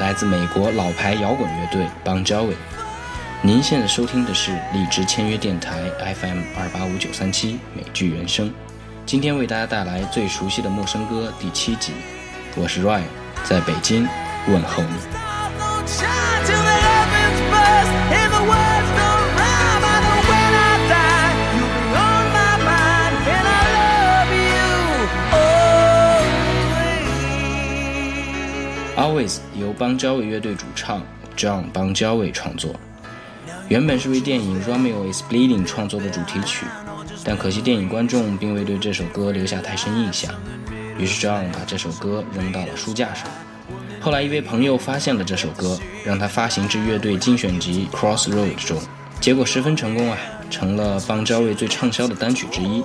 来自美国老牌摇滚乐队 Bon Jovi。您现在收听的是荔枝签约电台 FM 二八五九三七美剧原声。今天为大家带来最熟悉的陌生歌第七集，我是 Ryan，在北京问候你。由邦交卫乐队主唱 John 邦交卫创作，原本是为电影《Romeo is Bleeding》创作的主题曲，但可惜电影观众并未对这首歌留下太深印象，于是 John 把这首歌扔到了书架上。后来一位朋友发现了这首歌，让他发行至乐队精选集《Crossroads》中，结果十分成功啊，成了邦交卫最畅销的单曲之一。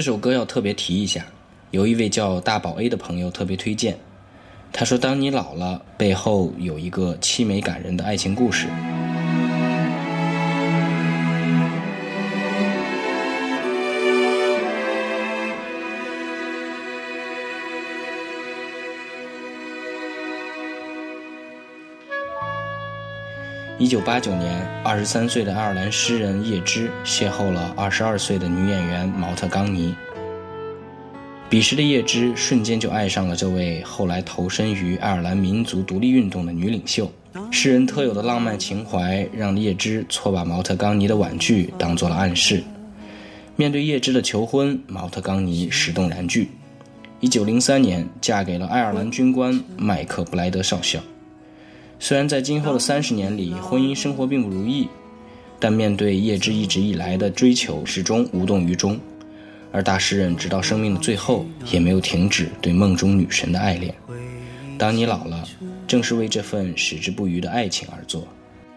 这首歌要特别提一下，有一位叫大宝 A 的朋友特别推荐。他说：“当你老了，背后有一个凄美感人的爱情故事。”一九八九年，二十三岁的爱尔兰诗人叶芝邂逅了二十二岁的女演员毛特冈尼。彼时的叶芝瞬间就爱上了这位后来投身于爱尔兰民族独立运动的女领袖。诗人特有的浪漫情怀让叶芝错把毛特冈尼的婉拒当做了暗示。面对叶芝的求婚，毛特冈尼始动然拒。一九零三年，嫁给了爱尔兰军官麦克布莱德少校。虽然在今后的三十年里，婚姻生活并不如意，但面对叶芝一直以来的追求，始终无动于衷。而大诗人直到生命的最后，也没有停止对梦中女神的爱恋。当你老了，正是为这份矢志不渝的爱情而做。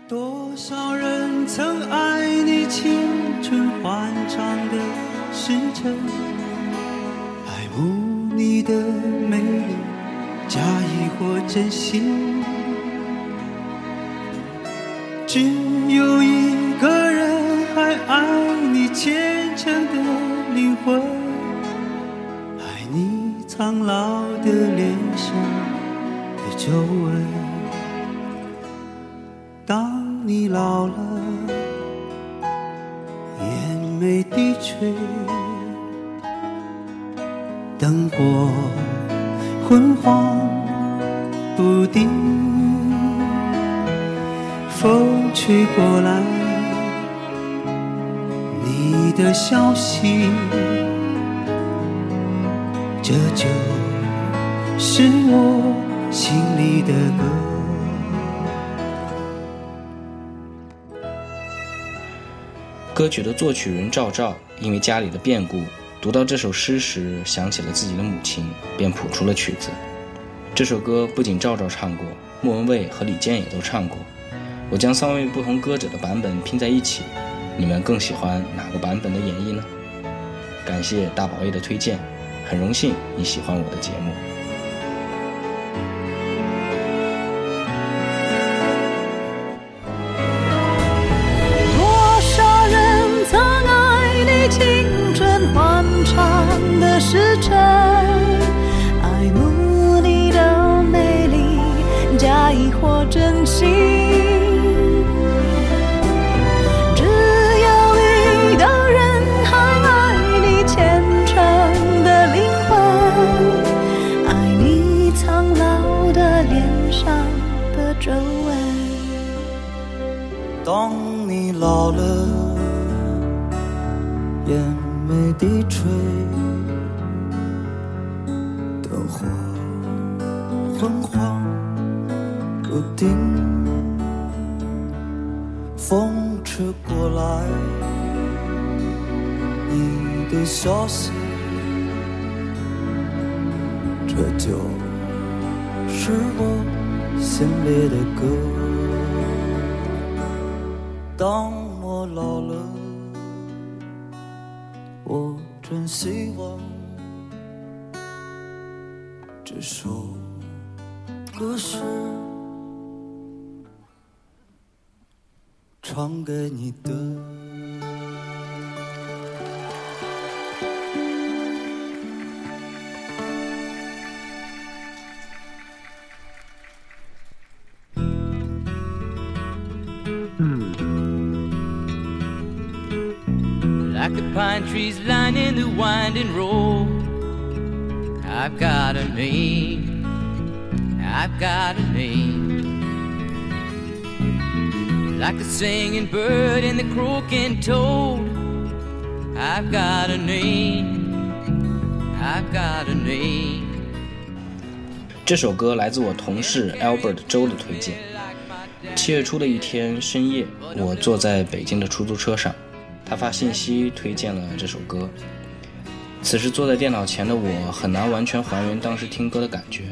多少人曾爱你青春欢畅的时辰，爱慕你的美丽，假意或真心。只有一个人还爱你虔诚的灵魂，爱你苍老的脸上的皱纹。当你老了，眼眉低垂，灯火昏黄不定。风吹过来，你的消息，这就是我心里的歌。歌曲的作曲人赵照，因为家里的变故，读到这首诗时想起了自己的母亲，便谱出了曲子。这首歌不仅赵照唱过，莫文蔚和李健也都唱过。我将三位不同歌者的版本拼在一起，你们更喜欢哪个版本的演绎呢？感谢大宝贝的推荐，很荣幸你喜欢我的节目。老了，眼眉低垂，灯火昏黄不定，风吹过来，你的消息，这就是我心里的歌。当老了，我真希望这首歌是唱给你的。Like the pine trees lining the winding road. I've got a name, I've got a name. Like the singing bird and the croaking toad. I've got a name, I've got a name. 这首歌来自我同事 Albert 周的推荐。七月初的一天深夜，我坐在北京的出租车上。发信息推荐了这首歌。此时坐在电脑前的我很难完全还原当时听歌的感觉，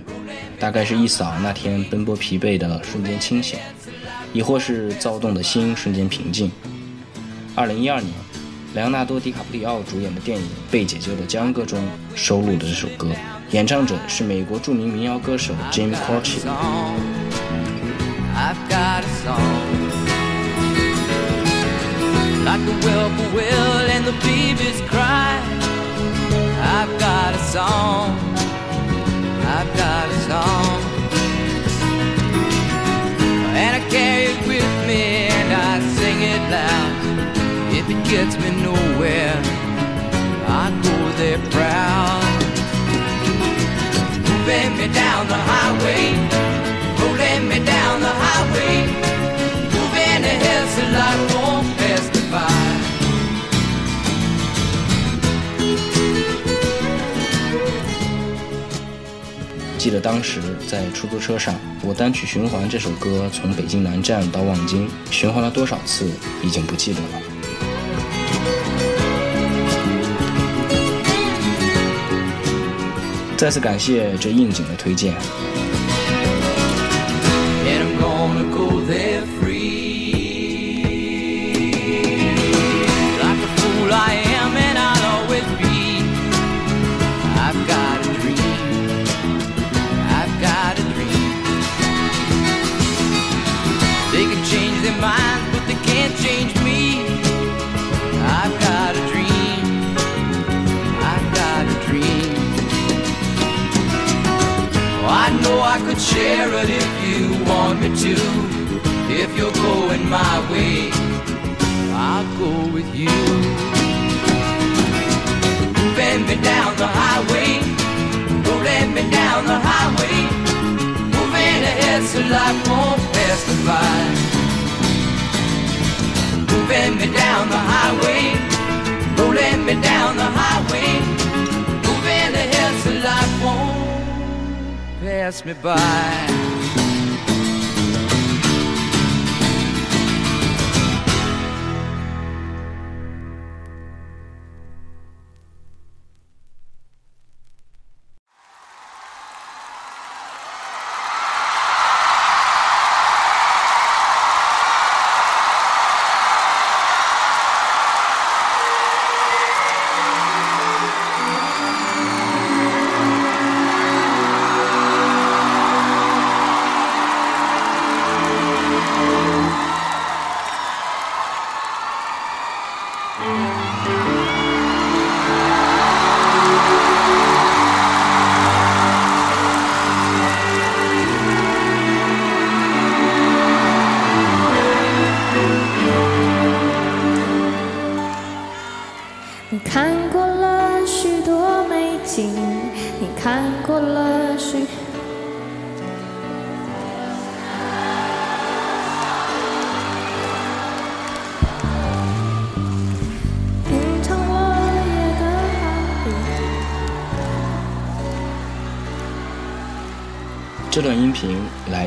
大概是一扫那天奔波疲惫的瞬间清醒，亦或是躁动的心瞬间平静。二零一二年，莱昂纳多·迪卡普里奥主演的电影《被解救的江歌》中收录的这首歌，演唱者是美国著名民谣歌手 Jim Croce。A song like and the babies cry. I've got a song. I've got a song. And I carry it with me and I sing it loud. If it gets me nowhere, I go there proud. Moving me down the highway, rolling me down the highway, moving ahead so life won't 记得当时在出租车上，我单曲循环这首歌，从北京南站到望京，循环了多少次，已经不记得了。再次感谢这应景的推荐。Share it if you want me to. If you're going my way, I'll go with you. Bend me down the highway, rolling me down the highway, moving ahead so life won't pass me by. Moving me down the highway, rolling me down the highway, pass me by.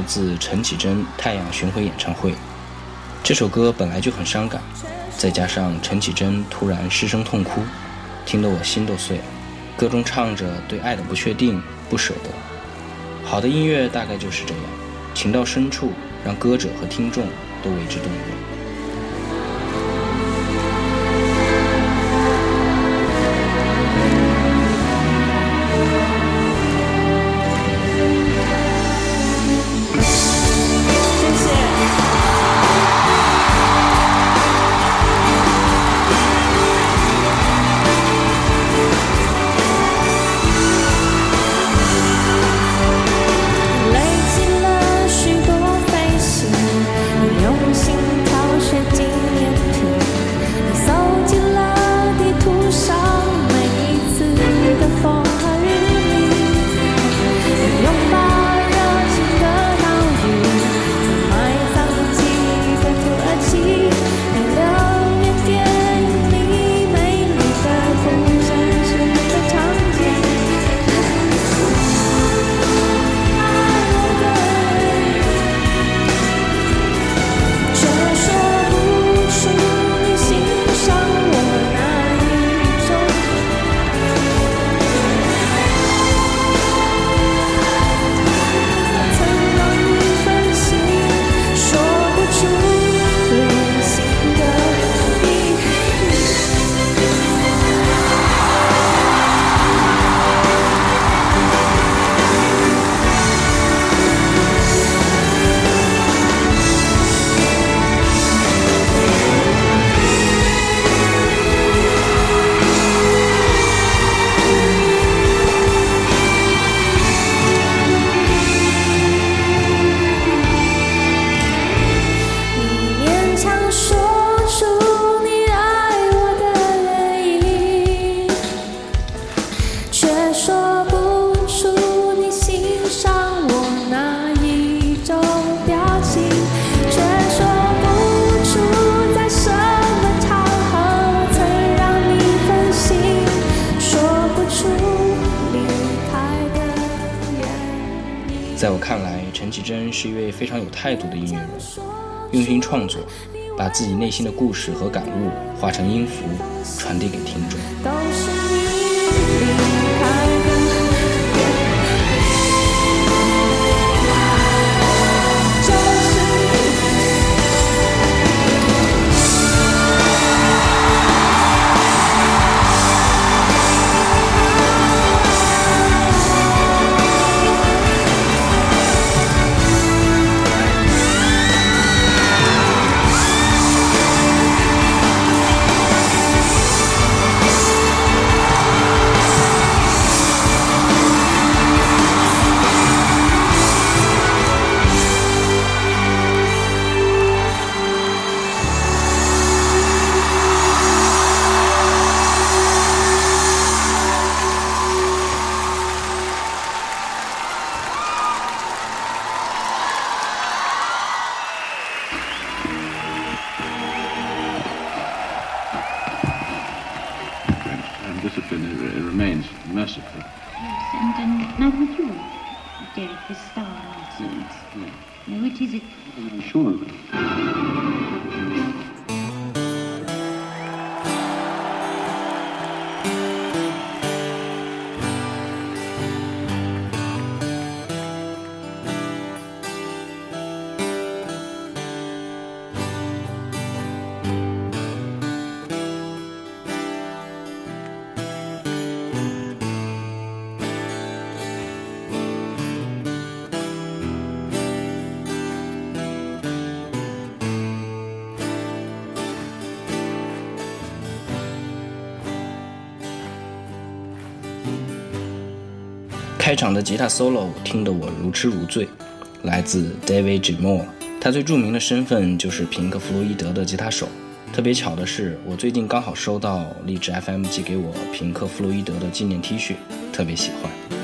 自陈绮贞《太阳巡回演唱会》。这首歌本来就很伤感，再加上陈绮贞突然失声痛哭，听得我心都碎了。歌中唱着对爱的不确定、不舍得。好的音乐大概就是这样，情到深处，让歌者和听众都为之动容。是一位非常有态度的音乐人，用心创作，把自己内心的故事和感悟化成音符，传递给听众。开场的吉他 solo 听得我如痴如醉，来自 David Gilmour。他最著名的身份就是平克·弗洛伊德的吉他手。特别巧的是，我最近刚好收到荔枝 FM 寄给我平克·弗洛伊德的纪念 T 恤，特别喜欢。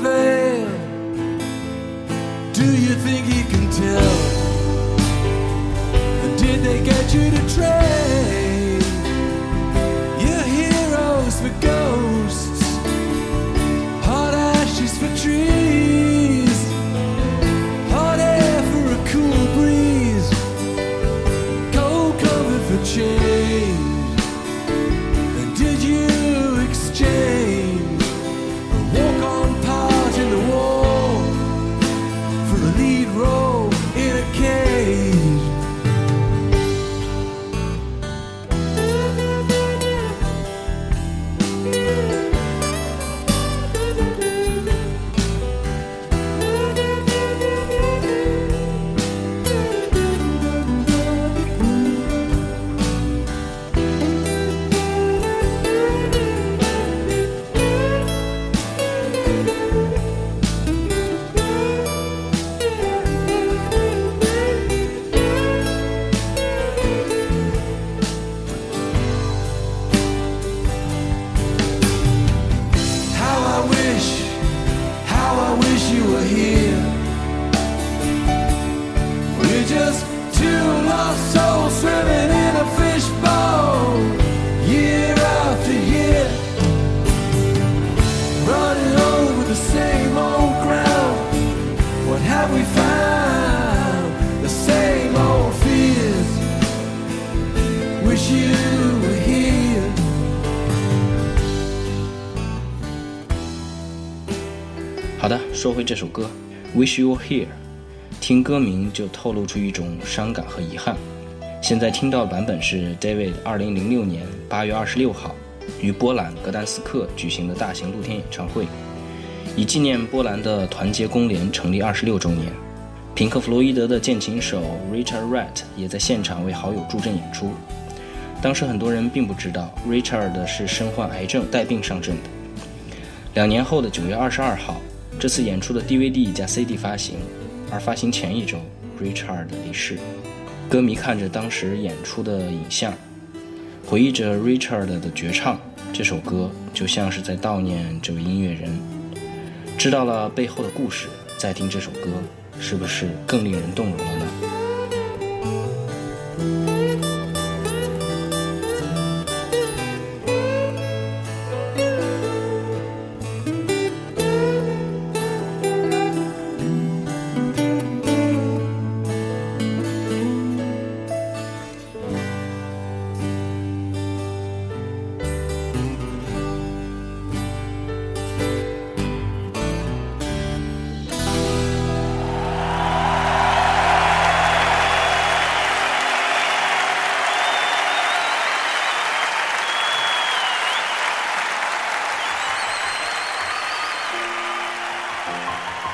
Veil. Do you think he can tell? Did they get you to trade your heroes for ghosts, hot ashes for trees, 歌《Wish You Were Here》，听歌名就透露出一种伤感和遗憾。现在听到的版本是 David 2006年8月26号于波兰格丹斯克举行的大型露天演唱会，以纪念波兰的团结工联成立二十六周年。平克·弗洛伊德的键琴手 Richard Wright 也在现场为好友助阵演出。当时很多人并不知道 Richard 是身患癌症带病上阵的。两年后的九月二十二号，这次演出的 DVD 加 CD 发行，而发行前一周，Richard 离世。歌迷看着当时演出的影像，回忆着 Richard 的绝唱，这首歌就像是在悼念这位音乐人。知道了背后的故事，再听这首歌。是不是更令人动容了呢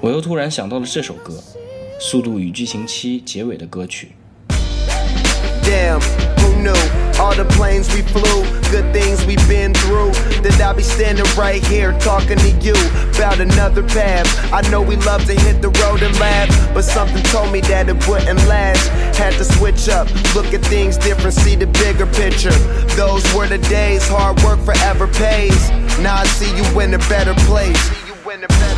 我又突然想到了这首歌，《速度与激情七》结尾的歌曲。 Damn, who knew? All the planes we flew, good things we've been through. That I'll be standing right here talking to you about another path. I know we love to hit the road and laugh, but something told me that it wouldn't last. Had to switch up, look at things different, see the bigger picture. Those were the days, hard work forever pays. Now I see you in a better place. See you in a better place.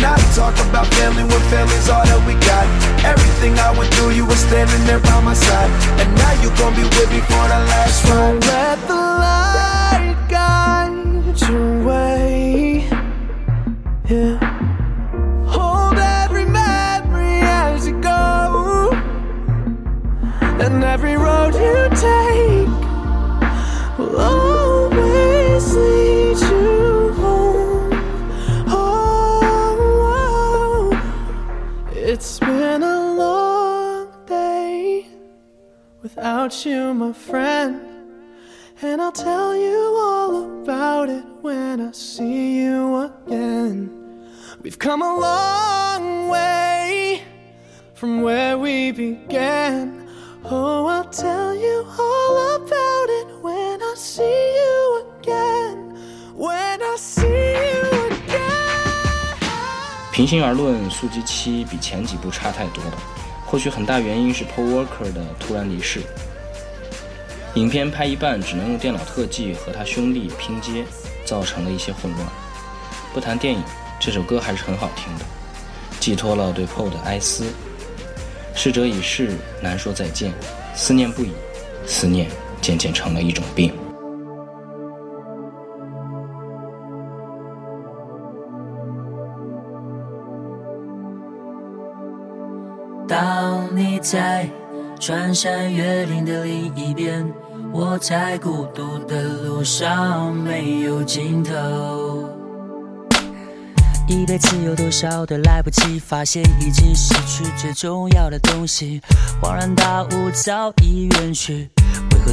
Not talk about family when family's all that we got? Everything I went through, you were standing there by my side. And now you gon' be with me for the last ride. Let the light guide your way. Yeah. Hold every memory as you go. And every road you take without you, my friend. And I'll tell you all about it when I see you again. We've come a long way from where we began. Oh, I'll tell you all about it when I see you again. When I see you again. 平心而论，《速激七》比前几部差太多了，或许很大原因是 Paul Walker 的突然离世。 影片拍一半只能用电脑特技和他兄弟拼接造成了一些混乱。不谈电影这首歌还是很好听的。寄托了对 po 的哀思。逝者已逝难说再见。思念不已思念渐渐成了一种病。当你在穿山越岭的另一边我在孤独的路上没有尽头。一辈子有多少的来不及，发现已经失去最重要的东西，恍然大悟早已远去。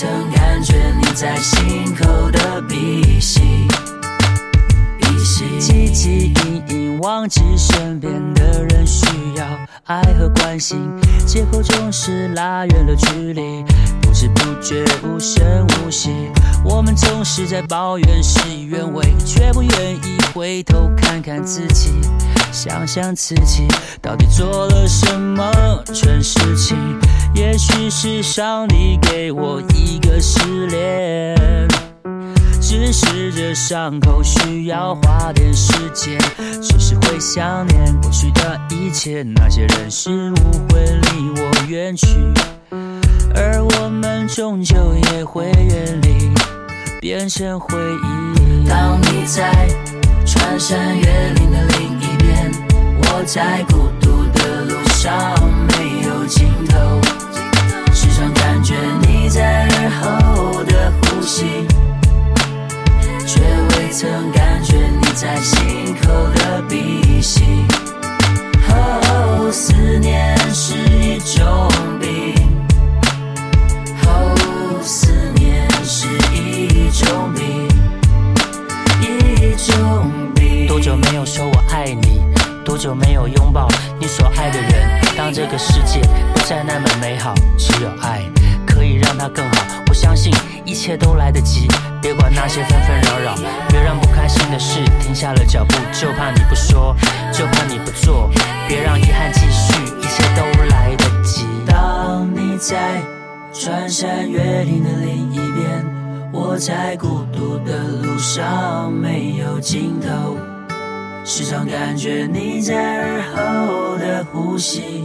曾感觉你在心口的鼻息，鼻息。汲汲营营忘记身边的人需要爱和关心，借口总是拉远了距离，不知不觉无声无息。我们总是在抱怨事与愿违，却不愿意回头看看自己，想想自己到底做了什么蠢事情。也许是上帝给我一个失恋，只是这伤口需要花点时间，只是会想念过去的一切，那些人事物会离我远去，而我们终究也会远离，变成回忆。当你在穿山越岭的另一边，我在孤独的路上在耳后的呼吸，却未曾感觉你在心口的鼻息。哦，思念是一种病。哦，思念是一种病，一种病。多久没有说我爱你？多久没有拥抱你所爱的人？当这个世界不再那么美好，只有爱它更好。我相信一切都来得及，别管那些纷纷扰扰，别让不开心的事停下了脚步。就怕你不说，就怕你不做，别让遗憾继续，一切都来得及。当你在穿山越岭的另一边，我在孤独的路上没有尽头。时常感觉你在耳后的呼吸，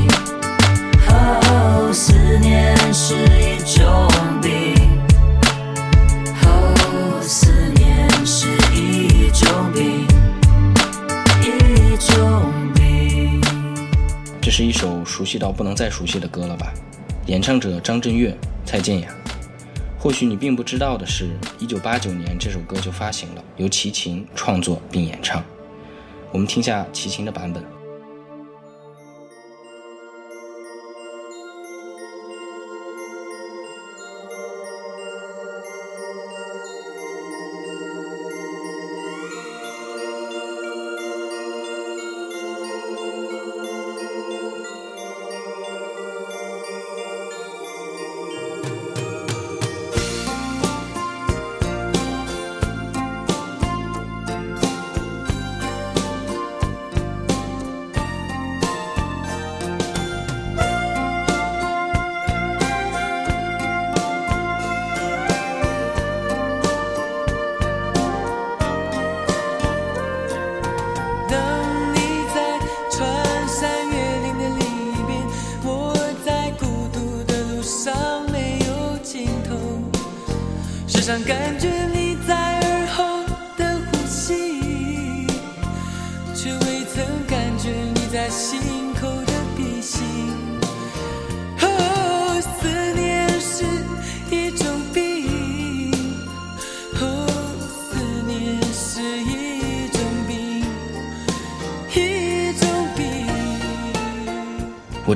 哦，思念是一种病。哦，思念是一种病，一种病。这是一首熟悉到不能再熟悉的歌了吧？演唱者张震岳、蔡健雅。或许你并不知道的是，一九八九年这首歌就发行了，由齐秦创作并演唱。我们听下齐秦的版本。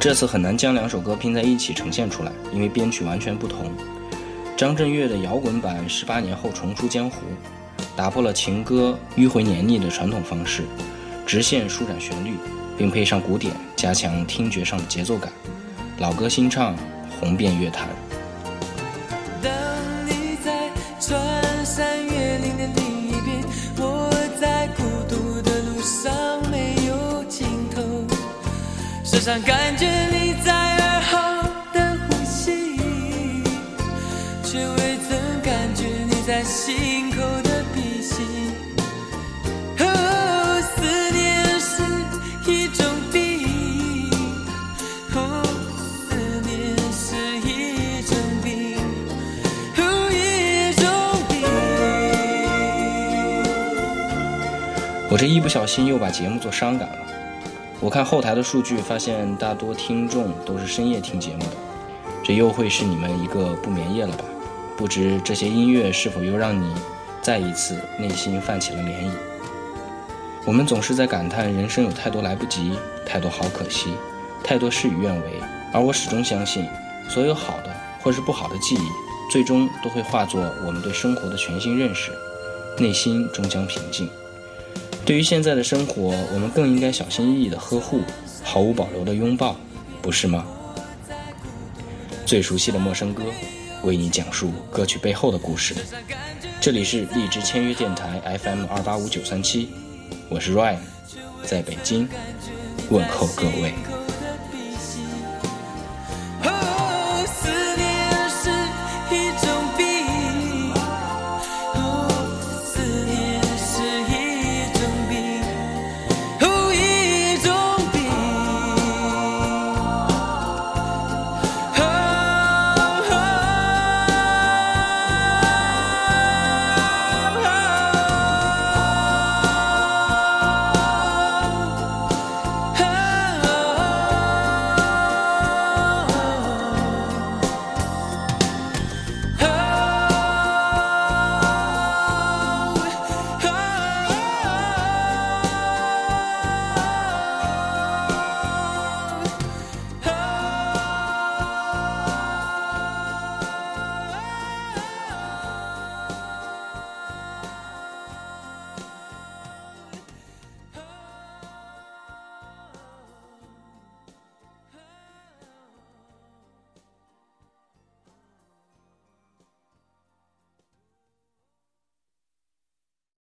这次很难将两首歌拼在一起呈现出来，因为编曲完全不同。张震岳的摇滚版十八年后重出江湖，打破了情歌迂回黏腻的传统方式，直线舒展旋律，并配上鼓点，加强听觉上的节奏感。老歌新唱，红遍乐坛。常感觉你在耳后的呼吸，却未曾感觉你在心口的鼻息。哦，思念是一种病。哦，思念是一种病，哦，一种病。我这一不小心又把节目做伤感了。我看后台的数据，发现大多听众都是深夜听节目的，这又会是你们一个不眠夜了吧？不知这些音乐是否又让你再一次内心泛起了涟漪？我们总是在感叹人生有太多来不及，太多好可惜，太多事与愿违，而我始终相信，所有好的或是不好的记忆，最终都会化作我们对生活的全新认识，内心终将平静。对于现在的生活，我们更应该小心翼翼的呵护，毫无保留的拥抱，不是吗？最熟悉的陌生歌，为你讲述歌曲背后的故事。这里是荔枝签约电台 FM 二八五九三七，我是 Ryan，在北京问候各位。